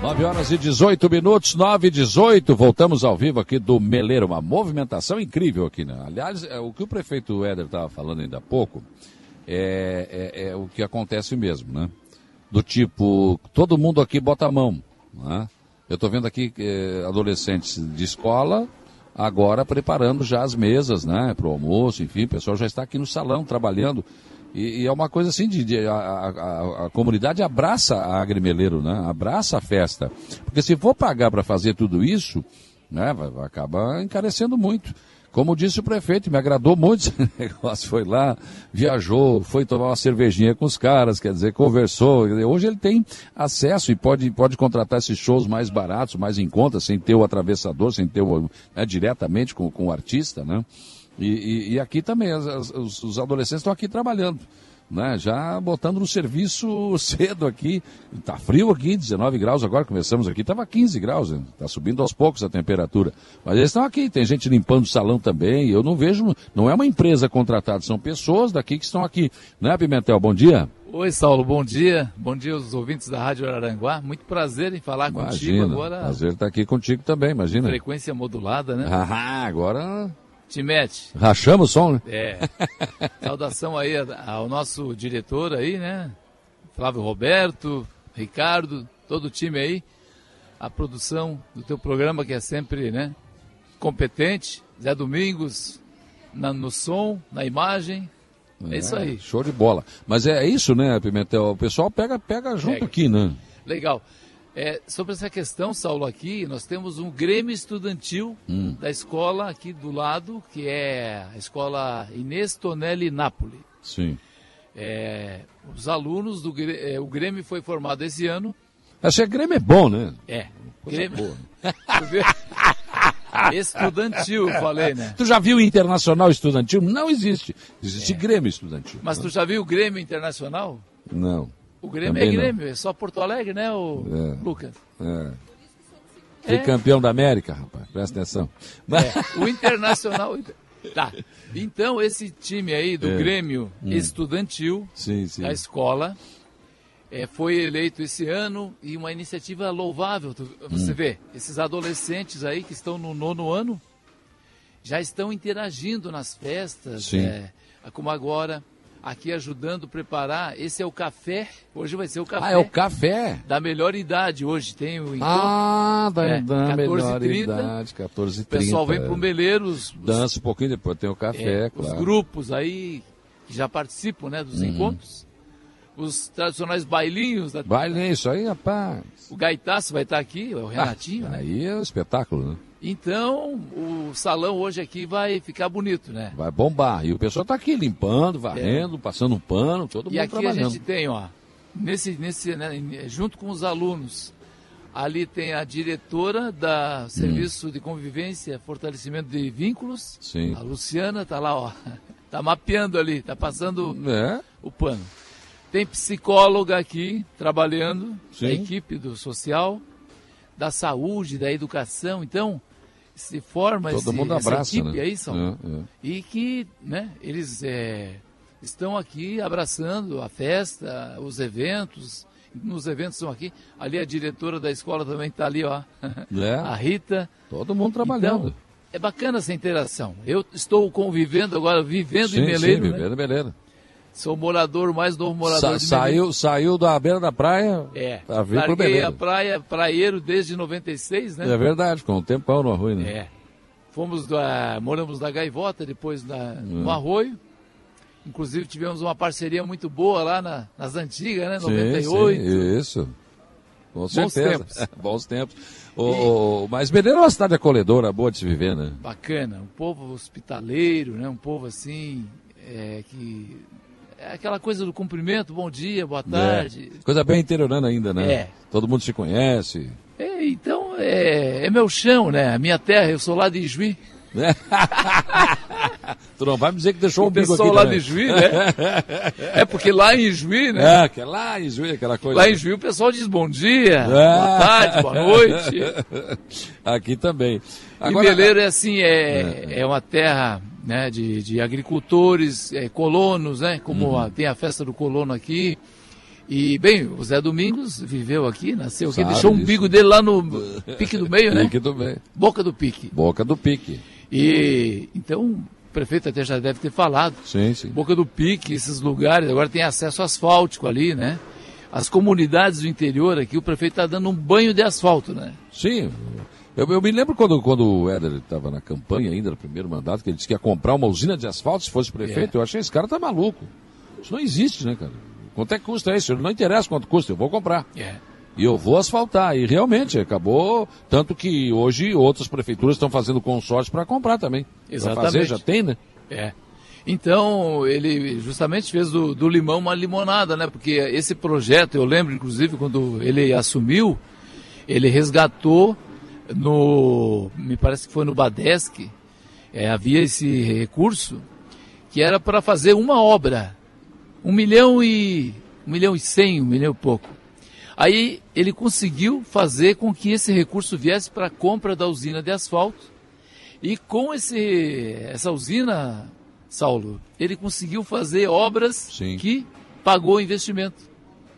9 horas e 18 minutos, 9 e 18. Voltamos ao vivo aqui do Meleiro. Uma movimentação incrível aqui, né? Aliás, é, o que o prefeito Éder estava falando ainda há pouco é, é, é, o que acontece mesmo, né? Do tipo, todo mundo aqui bota a mão. Né? Eu estou vendo aqui é, adolescentes de escola agora preparando já as mesas, né? Para o almoço, enfim, o pessoal já está aqui no salão trabalhando. E, e, é uma coisa assim, de, de a, a, a, comunidade abraça a Agrimeleiro, né? Abraça a festa. Porque se for pagar para fazer tudo isso, né, vai, vai acabar encarecendo muito. Como disse o prefeito, me agradou muito esse negócio. Foi lá, viajou, foi tomar uma cervejinha com os caras, quer dizer, conversou. Hoje ele tem acesso e pode, pode contratar esses shows mais baratos, mais em conta, sem ter o atravessador, sem ter o, né, diretamente com, com o artista, né? E, e, e aqui também, as, as, os, os adolescentes estão aqui trabalhando. Né, já botando no serviço cedo aqui. Está frio aqui, 19 graus agora, começamos aqui, estava 15 graus, está subindo aos poucos a temperatura. Mas eles estão aqui, tem gente limpando o salão também, eu não vejo, não é uma empresa contratada, são pessoas daqui que estão aqui. Né, Pimentel, bom dia. Oi, Saulo, bom dia. Bom dia aos ouvintes da Rádio Araranguá. Muito prazer em falar imagina, contigo agora. Prazer estar aqui contigo também, imagina. Frequência modulada, né? Ah, agora Timete. Rachamos o som, né? É. Saudação aí ao nosso diretor aí, né? Flávio Roberto, Ricardo, todo o time aí. A produção do teu programa que é sempre, né? Competente. Zé Domingos na, no som, na imagem. É, é, isso aí. Show de bola. Mas é isso, né, Pimentel? O pessoal pega, pega junto pega. aqui, né? Legal. É, sobre essa questão, Saulo, aqui nós temos um Grêmio Estudantil hum. da escola aqui do lado, que é a escola Inês Tonelli Napoli. Sim. É, os alunos do é, o Grêmio foi formado esse ano. Esse Grêmio é bom, né? É. Grêmio. estudantil, falei, né? Tu já viu Internacional Estudantil? Não existe. Existe é. Grêmio Estudantil. Mas tu já viu o Grêmio Internacional? Não. O Grêmio Também é Grêmio, não. é só Porto Alegre, né, o é. Lucas? É. Foi é. campeão da América, rapaz, presta atenção. É. O Internacional. tá. Então, esse time aí do é. Grêmio hum. Estudantil, sim, sim. da escola, é, foi eleito esse ano e uma iniciativa louvável. Você hum. vê, esses adolescentes aí que estão no nono ano já estão interagindo nas festas, é, como agora aqui ajudando a preparar. Esse é o café. Hoje vai ser o café. Ah, é o café? Da melhor idade hoje. Tem o encontro. Ah, da, é, da melhor 30, idade, 14 h O pessoal vem para o Meleiros. Dança um pouquinho, depois tem o café, é, claro. Os grupos aí que já participam né, dos uhum. encontros. Os tradicionais bailinhos. Da... Bailinho, isso aí, rapaz. O Gaitaço vai estar aqui, o Renatinho. Ah, né? Aí é um espetáculo, né? Então, o salão hoje aqui vai ficar bonito, né? Vai bombar. E o pessoal está aqui limpando, varrendo, é. passando um pano, todo e mundo trabalhando. E aqui a gente tem, ó, nesse, nesse, né, junto com os alunos, ali tem a diretora da Serviço hum. de Convivência, Fortalecimento de Vínculos. Sim. A Luciana está lá, ó. Está mapeando ali, está passando é. o pano. Tem psicóloga aqui trabalhando, Sim. a equipe do social, da saúde, da educação. Então, se forma Todo esse, mundo abraça, essa equipe né? aí, são, é, é. e que né, eles é, estão aqui abraçando a festa, os eventos. Nos eventos estão aqui. Ali a diretora da escola também está ali, ó. É. a Rita. Todo mundo trabalhando. Então, é bacana essa interação. Eu estou convivendo agora, vivendo sim, em Meleiro. Sim, vivendo né? em Meleiro. Sou morador, mais novo morador Sa saiu, saiu da beira da praia é, pra vir pro Belém. a praia, praieiro desde 96, né? É verdade, com um tempão no Arroio, né? É. Fomos da, moramos na Gaivota, depois na, no Arroio. Inclusive tivemos uma parceria muito boa lá na, nas antigas, né? 98. Sim, sim, isso. Com Bons certeza. Tempos. Bons tempos. O, e... Mas Belém é uma cidade acolhedora, boa de se viver, né? Bacana. Um povo hospitaleiro, né? Um povo assim, é, que é aquela coisa do cumprimento, bom dia, boa é. tarde. É. Coisa bem interiorana ainda, né? É. Todo mundo se conhece. É, então, é, é meu chão, né? A minha terra, eu sou lá de Ijuí. É. tu não vai me dizer que deixou o um bico aqui lá também. de Juí, né? É porque lá em Juí, né? É, que é lá em Juí, aquela coisa. Lá em Juí o pessoal diz bom dia, é. boa tarde, boa noite. Aqui também. Agora, e Meleiro é assim, é, é. é uma terra né, de, de agricultores, é, colonos, né, como uhum. a, tem a festa do colono aqui, E, bem, o Zé Domingos viveu aqui, nasceu aqui, Sabe deixou o disso. umbigo dele lá no pique do meio, né? Pique do meio. Boca do pique. Boca do pique. E, então, o prefeito até já deve ter falado. Sim, sim. Boca do Pique, esses lugares, agora tem acesso asfáltico ali, né? As comunidades do interior aqui, o prefeito está dando um banho de asfalto, né? Sim. Eu, eu me lembro quando, quando o Éder estava na campanha ainda, no primeiro mandato, que ele disse que ia comprar uma usina de asfalto se fosse prefeito. É. Eu achei, esse cara tá maluco. Isso não existe, né, cara? Quanto é que custa isso? Não interessa quanto custa, eu vou comprar. É. E eu vou asfaltar. E realmente acabou. Tanto que hoje outras prefeituras estão fazendo consórcio para comprar também. Pra Exatamente. fazer, já tem, né? É. Então, ele justamente fez do, do limão uma limonada, né? Porque esse projeto, eu lembro, inclusive, quando ele assumiu, ele resgatou no. Me parece que foi no Badesc, é, havia esse recurso que era para fazer uma obra. Um milhão e. Um milhão e cem, um milhão e pouco. Aí ele conseguiu fazer com que esse recurso viesse para a compra da usina de asfalto. E com esse, essa usina, Saulo, ele conseguiu fazer obras Sim. que pagou o investimento.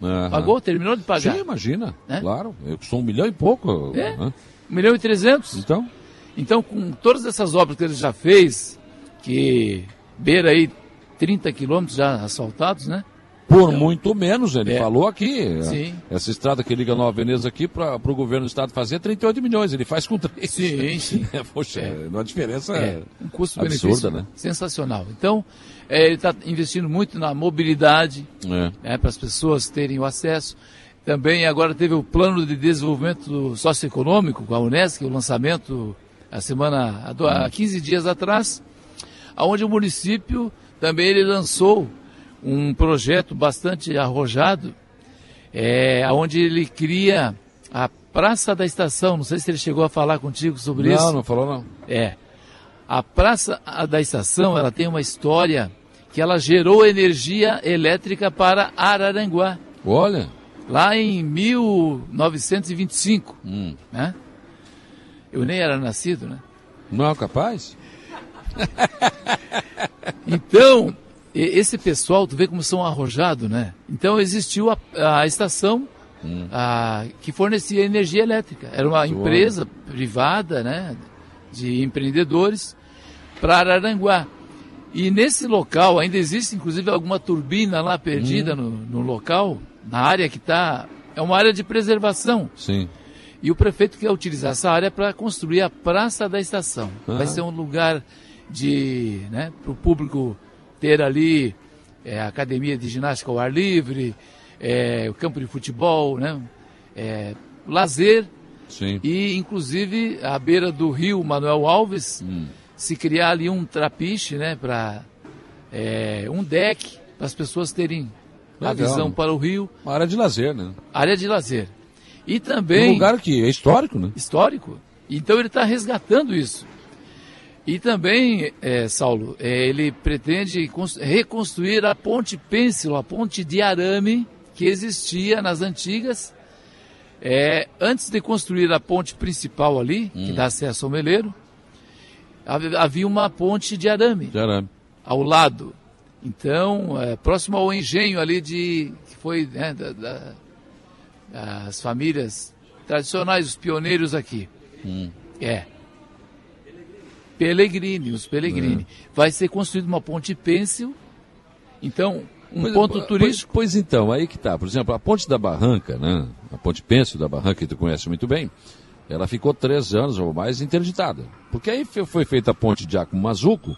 Aham. Pagou, terminou de pagar. Sim, imagina. Né? Claro. Eu sou um milhão e pouco. É. né? Um milhão e trezentos. Então, Então, com todas essas obras que ele já fez, que beira aí 30 quilômetros já asfaltados, né? Por muito menos, ele É. falou aqui. Sim. Essa estrada que liga Nova Veneza aqui para o governo do estado fazer é 38 milhões. Ele faz com 3. Sim, sim. É, poxa, É. uma diferença É, um custo-benefício absurda, né? sensacional. Então, é, ele está investindo muito na mobilidade, É. né, para as pessoas terem o acesso. Também agora teve o plano de desenvolvimento socioeconômico com a Unesco, o lançamento a semana há do- há 15 dias atrás, aonde o município também ele lançou um projeto bastante arrojado, é, onde ele cria a Praça da Estação. Não sei se ele chegou a falar contigo sobre isso. Não, não falou não. É. A Praça da Estação, ela tem uma história que ela gerou energia elétrica para Araranguá, Olha. lá em 1925, Hum. né? Eu nem era nascido, né? Não é capaz? Então, e- esse pessoal, tu vê como são arrojados, né? Então existiu a, a estação a- que fornecia energia elétrica. Era uma Muito empresa privada, né? De empreendedores para Araranguá. E nesse local ainda existe, inclusive, alguma turbina lá perdida no, no local, na área que está. É uma área de preservação. Sim. E o prefeito quer utilizar essa área para construir a Praça da Estação. Ah. Vai ser um lugar de, né, para o público ter ali é, a academia de ginástica ao ar livre, é, o campo de futebol, né, é, lazer Sim. e, inclusive, à beira do rio Manuel Alves, Hum. se criar ali um trapiche, né, para um deck para as pessoas terem a Legal. visão para o rio, Uma área de lazer, né? área de lazer. E Um também lugar que é histórico, né? histórico. Então ele está resgatando isso. E também, eh, Saulo, eh, ele pretende cons- reconstruir a ponte pêncil, a ponte de arame que existia nas antigas. Eh, antes de construir a ponte principal ali, que dá acesso ao Meleiro, hav- havia uma ponte de arame De arame. ao lado. Então, é, próximo ao engenho ali de que foi né, da- da- das famílias tradicionais, os pioneiros aqui. Hum. É. Pellegrini, os Pellegrini. Vai ser construída uma ponte pêncil. Então, um Pois- ponto pois- turístico. Pois, então, aí que tá. Por exemplo, a ponte da Barranca, né? A ponte Pêncil da Barranca, que tu conhece muito bem, ela ficou três anos ou mais interditada. Porque aí foi feita a ponte de Giacomo Mazuco,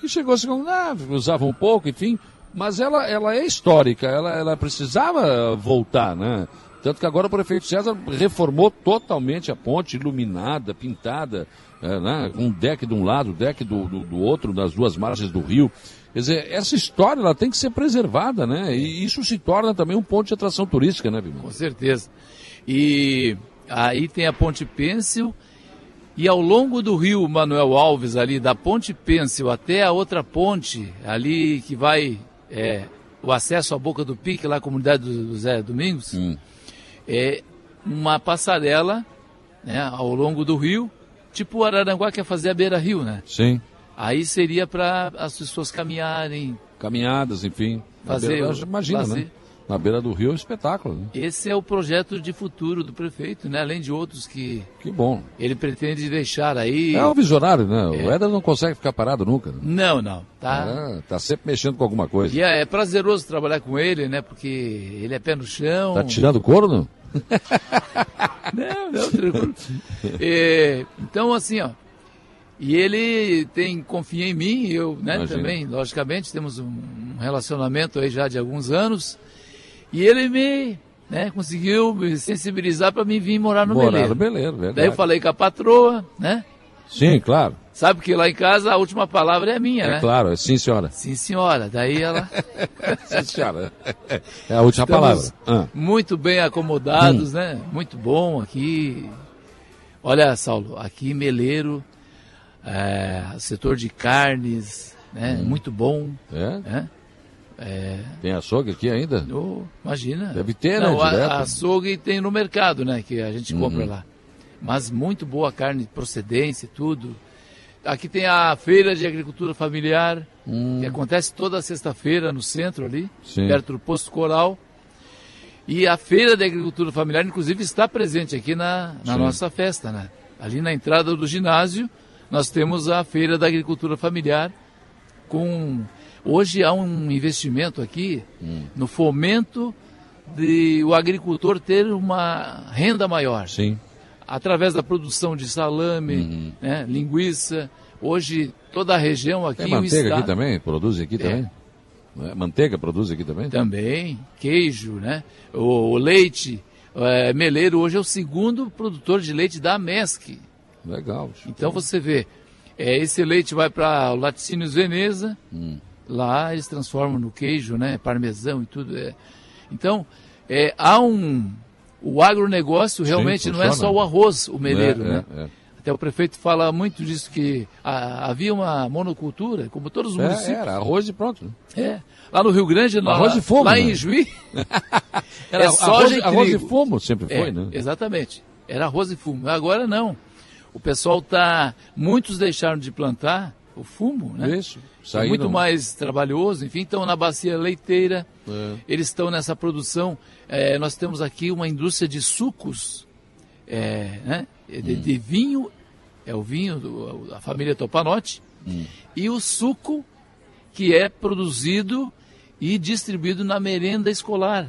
que chegou assim, ah, usava um pouco, enfim, mas ela, ela é histórica, ela, ela precisava voltar, né? Tanto que agora o prefeito César reformou totalmente a ponte, iluminada, pintada, é, né? com um deck de um lado, deck do, do, do outro, nas duas margens do rio. Quer dizer, essa história ela tem que ser preservada, né? E isso se torna também um ponto de atração turística, né, Bimão? Com certeza. E aí tem a Ponte Pêncil. E ao longo do rio Manuel Alves, ali da Ponte Pêncil até a outra ponte, ali que vai é, o acesso à Boca do Pique, lá a comunidade do, do Zé Domingos, Hum. É uma passarela né, ao longo do rio, tipo o Araranguá quer fazer a beira-rio, né? Sim. Aí seria para as pessoas caminharem, Caminhadas, enfim. fazer, Imagina, lazer. né? Na beira do rio é um espetáculo. Né? Esse é o projeto de futuro do prefeito, né? Além de outros que Que bom. ele pretende deixar aí. É um visionário, né? O Éder não consegue ficar parado nunca. né? Não, não. Tá. Ah, tá sempre mexendo com alguma coisa. E é, é prazeroso trabalhar com ele, né? Porque ele é pé no chão. Tá tirando couro, não? Não, não, tranquilo. É, então, assim, ó. E ele tem, confia em mim, e eu né, também, logicamente, temos um relacionamento aí já de alguns anos. E ele me né, conseguiu me sensibilizar para mim vir morar no Morar Meleiro. no Beleiro, verdade. Daí eu falei com a patroa, né? Sim, claro. Sabe que lá em casa a última palavra é minha, É né? claro, é sim, senhora. Sim, senhora. Daí ela. Sim, senhora. É a última Estamos palavra. Ah, muito bem acomodados, né? Muito bom aqui. Olha, Saulo, aqui Meleiro, é, setor de carnes, né? Muito bom, é? né? É, Tem açougue aqui ainda? oh, imagina. Deve ter, Não, né? a- açougue tem no mercado, né? Que a gente compra lá. Mas muito boa carne de procedência e tudo. Aqui tem a feira de agricultura familiar, que acontece toda sexta-feira no centro ali, Sim. perto do posto coral. E a feira de agricultura familiar, inclusive, está presente aqui na, na nossa festa, né? Ali na entrada do ginásio, nós temos a feira da agricultura familiar com hoje há um investimento aqui no fomento de o agricultor ter uma renda maior Sim. através da produção de salame, Uhum. né, linguiça. Hoje toda a região aqui Tem manteiga estado aqui também? Produz aqui também? É, Manteiga produz aqui também? também queijo, né? O, o leite é, Meleiro hoje é o segundo produtor de leite da MESC. Legal. Então você vê, é, esse leite vai para o Laticínios Veneza, Hum. Lá eles transformam no queijo, né? Parmesão e tudo. É. Então, é, há um. O agronegócio realmente não é só o arroz, o meleiro, É, né? é, é. Até o prefeito fala muito disso, que ah, havia uma monocultura, como todos os É, municípios. era arroz e pronto. É. Lá no Rio Grande, lá, Arroz e fumo, lá né? em Juí, Era é arroz, e arroz e fumo sempre foi, né? Exatamente. Era arroz e fumo. Agora não. O pessoal tá. Muitos deixaram de plantar o fumo, né? Isso. É Saíram. muito mais trabalhoso, enfim, estão na bacia leiteira, É. eles estão nessa produção. É, nós temos aqui uma indústria de sucos, é, né, de, Hum. de vinho, é o vinho do- da família Topanotti, Hum. e o suco que é produzido e distribuído na merenda escolar,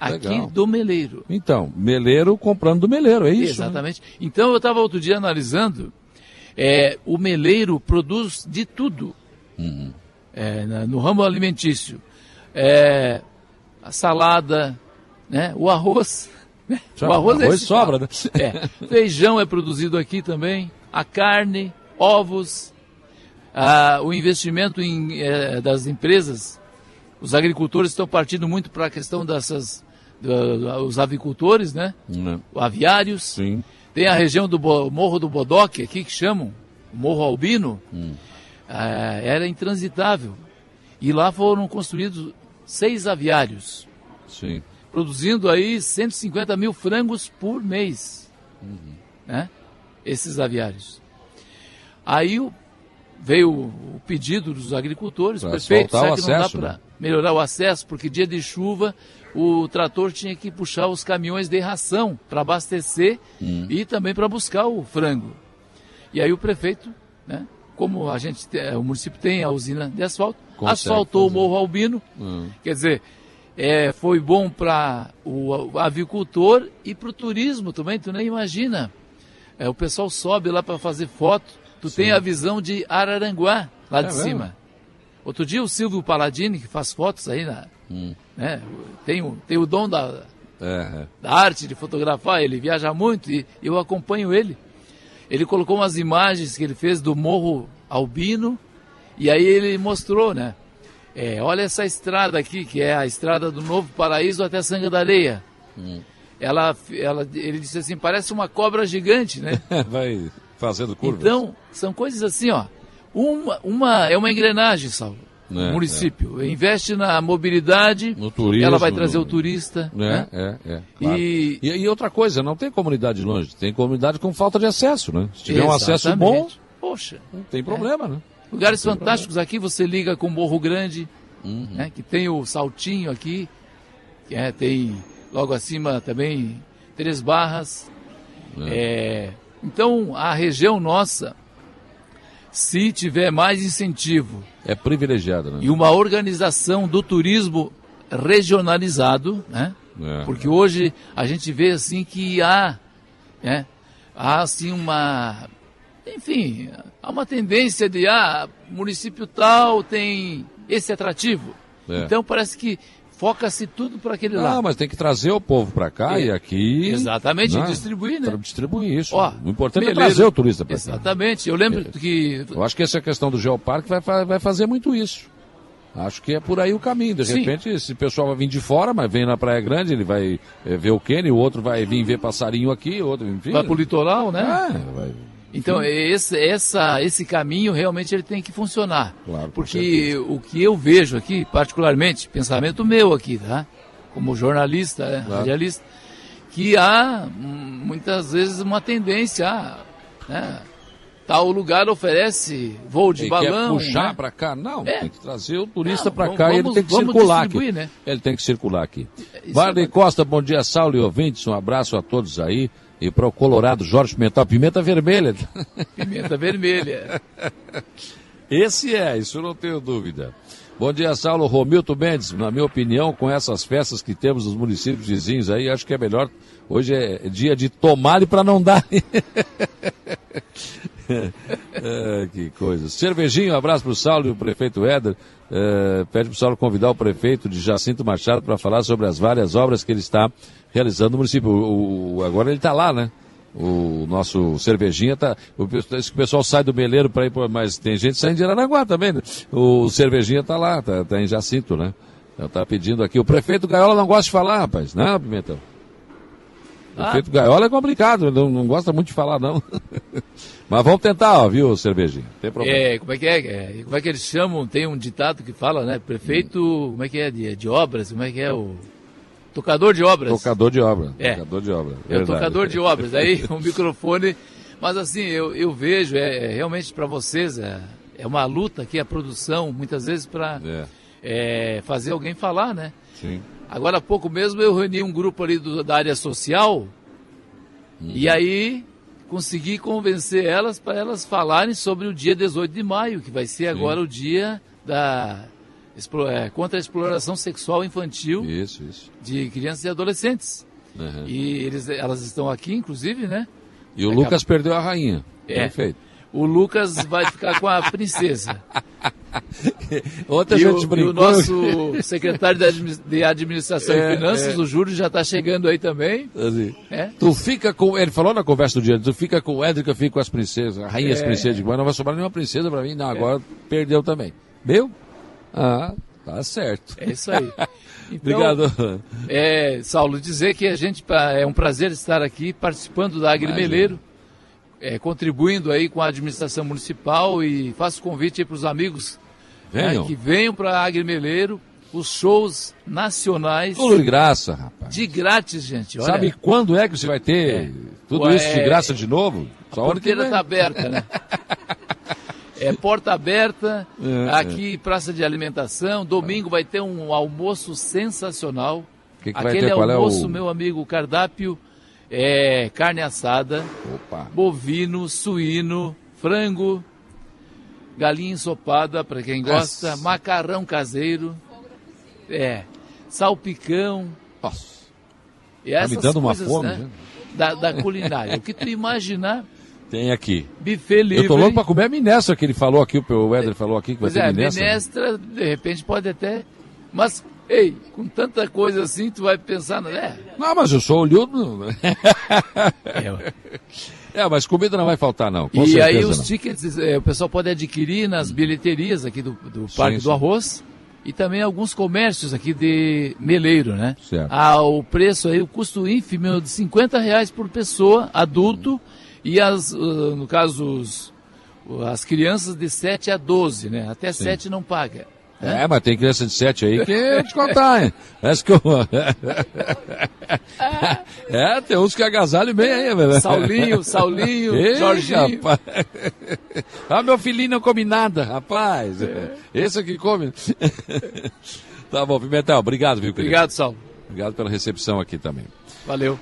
aqui Legal. do Meleiro. Então, meleiro comprando do meleiro, é isso? né? Exatamente. Então eu estava outro dia analisando, é, o meleiro produz de tudo Uhum. é, no ramo alimentício. É, a salada, né, o arroz. né? O arroz, é arroz sobra, né? É, feijão é produzido aqui também, a carne, ovos, o investimento em, eh, das empresas. Os agricultores estão partindo muito para a questão dessas, os avicultores, né? Né? aviários. Sim. Tem a região do Bo- Morro do Bodoque, aqui que chamam, Morro Albino, ah, era intransitável. E lá foram construídos seis aviários, Sim. produzindo aí 150 mil frangos por mês. Né? Esses aviários. Aí o- veio o pedido dos agricultores, Pra prefeito, será o que não acesso, dá né? para melhorar o acesso? Porque dia de chuva o trator tinha que puxar os caminhões de ração para abastecer Hum. e também para buscar o frango. E aí o prefeito, né, como a gente, te- o município tem a usina de asfalto, Consegue asfaltou fazer. o Morro Albino, Hum. quer dizer, é, foi bom para o, o avicultor e para o turismo também, tu nem imagina. É, o pessoal sobe lá para fazer foto, tu tem a visão de Araranguá, lá de É mesmo? cima. Outro dia o Silvio Paladini, que faz fotos aí, na, Hum. né, tem, o, tem o dom da, É, é. da arte de fotografar, ele viaja muito e eu acompanho ele. Ele colocou umas imagens que ele fez do Morro Albino e aí ele mostrou, né? É, olha essa estrada aqui, que é a estrada do Novo Paraíso até Sanga da Areia. Ela, ela, ele disse assim, parece uma cobra gigante, né? Vai fazendo curvas. Então, são coisas assim, ó. Uma, uma, é uma engrenagem, Salvo. É, o município investe na mobilidade, No turismo, ela vai trazer no- o turista, É, né? é, é. claro. E- E... e outra coisa, não tem comunidade longe, tem comunidade com falta de acesso, né? Se tiver um acesso bom, Exatamente. Poxa, não tem problema, né? lugares fantásticos aqui, você liga com Morro Grande, Uhum. né, que tem o saltinho aqui. é, tem logo acima também Três Barras. É, então, a região nossa, se tiver mais incentivo É privilegiada, né? e uma organização do turismo regionalizado, né? É. Porque hoje a gente vê assim que há, né? há assim uma, enfim, há uma tendência de ah, município tal tem esse atrativo. É. Então parece que foca-se tudo para aquele Ah, lado. mas tem que trazer o povo para cá É. e aqui. Exatamente, né? distribuir, né? Distribuir isso. Ó, o importante é trazer o turista para cá. Exatamente. Eu lembro que Eu acho que essa questão do Geoparque vai, vai fazer muito isso. Acho que é por aí o caminho. De Sim. repente, esse pessoal vai vir de fora, mas vem na Praia Grande, ele vai eh, ver o Kenny, o outro vai vir ver passarinho aqui, o outro, enfim. vai para o litoral, né? É, vai- Então, esse, essa, esse caminho realmente ele tem que funcionar. Claro, Porque o que eu vejo aqui, particularmente, pensamento meu aqui, tá? Como jornalista, né? Claro. radialista, que há hum, muitas vezes uma tendência a, né? Tal lugar oferece voo de Ele balão. quer puxar né? para cá? Não, É. tem que trazer o turista para vamos- cá e ele vamos- tem que vamos circular aqui. né? Ele tem que circular aqui. Varley é- Costa, bom dia, Saulo e ouvintes. Um abraço a todos aí. E para o Colorado, Jorge Pimentel, pimenta vermelha. Pimenta vermelha. Esse é, isso eu não tenho dúvida. Bom dia, Saulo Romilton Mendes. Na minha opinião, com essas festas que temos nos municípios vizinhos aí, acho que é melhor. Hoje é dia de tomar para não dar. É, que coisa. Cervejinho, um abraço para o Saulo e o prefeito Éder. É, pede para o Saulo convidar o prefeito de Jacinto Machado para falar sobre as várias obras que ele está realizando no município. O, o- agora ele está lá, né? O nosso cervejinha tá. O, esse pessoal sai do Meleiro para ir, mas tem gente saindo de Aranaguá também, né? O cervejinha tá lá, tá, tá em Jacinto, né? Então tá pedindo aqui. O prefeito Gaiola não gosta de falar, rapaz. Não, Pimentão. Ah. prefeito Gaiola é complicado, não, não gosta muito de falar, não. mas vamos tentar, ó, viu, cervejinha? Tem problema. É, como é que é? É, Como é que eles chamam? Tem um ditado que fala, né? Prefeito, como é que é? De, de obras, como é que é? O tocador de obras. Tocador de obra. É. Tocador de obra. É o tocador de obras. Aí o microfone. Mas assim, eu, eu vejo, é, é realmente para vocês, é, é uma luta aqui a produção, muitas vezes para É, fazer alguém falar, né? sim. Agora há pouco mesmo eu reuni um grupo ali do- da área social e aí consegui convencer elas para elas falarem sobre o dia 18 de maio, que vai ser agora o dia da é, contra a exploração sexual infantil Isso, isso. de crianças e adolescentes. Uhum. E eles, elas estão aqui, inclusive, né? E o Lucas perdeu a rainha. É. Perfeito. O Lucas vai ficar com a princesa. Ontem a E gente o, e o brincou. nosso secretário de, admi- de Administração É, e Finanças, é. o Júlio, já está chegando aí também. Assim, É. Tu fica com. Ele falou na conversa do dia, tu fica com o que eu fico com as princesas, a rainha e as É. princesas. Mas não vai sobrar nenhuma princesa pra mim. Não, agora perdeu também. Meu? Ah, tá certo. É isso aí. Então, Obrigado. É, Saulo, dizer que a gente é um prazer estar aqui participando da Agri Imagina. Meleiro, é, contribuindo aí com a administração municipal e faço convite para os amigos né, Venham. que venham para a Agri Meleiro, os shows nacionais Tudo de graça, rapaz. de grátis, gente. Olha, Sabe quando é que você vai ter É. tudo Ué, isso de graça de novo? a Só que porteira está aberta, né? É porta aberta, É, aqui praça de alimentação. Domingo vai ter um almoço sensacional. O que, que vai Aquele? Qual é almoço, o. meu amigo, cardápio é carne assada, Opa. bovino, suíno, frango, galinha ensopada para quem gosta, Nossa. macarrão caseiro, é, salpicão, Nossa. e Tá me dando uma coisas, fome, né, né? da, da culinária. o que tu imaginar, Tem aqui. buffet livre. Eu tô louco pra comer a minestra que ele falou aqui, o Éder falou aqui que vai Pois é, ter a minestra. minestra, de repente, pode até. Mas, ei, com tanta coisa assim, tu vai pensar, né? Não, mas eu sou olhudo. É, É, mas comida não vai faltar, não. Com e aí os não. tickets eh, o pessoal pode adquirir nas bilheterias aqui do, do Parque sim. do Arroz e também alguns comércios aqui de Meleiro, né? Certo. Ah, o preço aí, o custo ínfimo de 50 reais por pessoa, adulto, e as, ah, no caso, os, as crianças de 7 a 12, né? Até 7 não paga. É, mas tem criança de 7 aí que eu te contar, hein? Parece que eu... é, tem uns que agasalham bem aí, velho. Saulinho, Saulinho, Ei, Jorginho. rapaz. Ah, meu filhinho não come nada, rapaz. Esse aqui come. tá bom, Pimentel, obrigado, viu, querido? Obrigado, Saulo. Obrigado pela recepção aqui também. Valeu.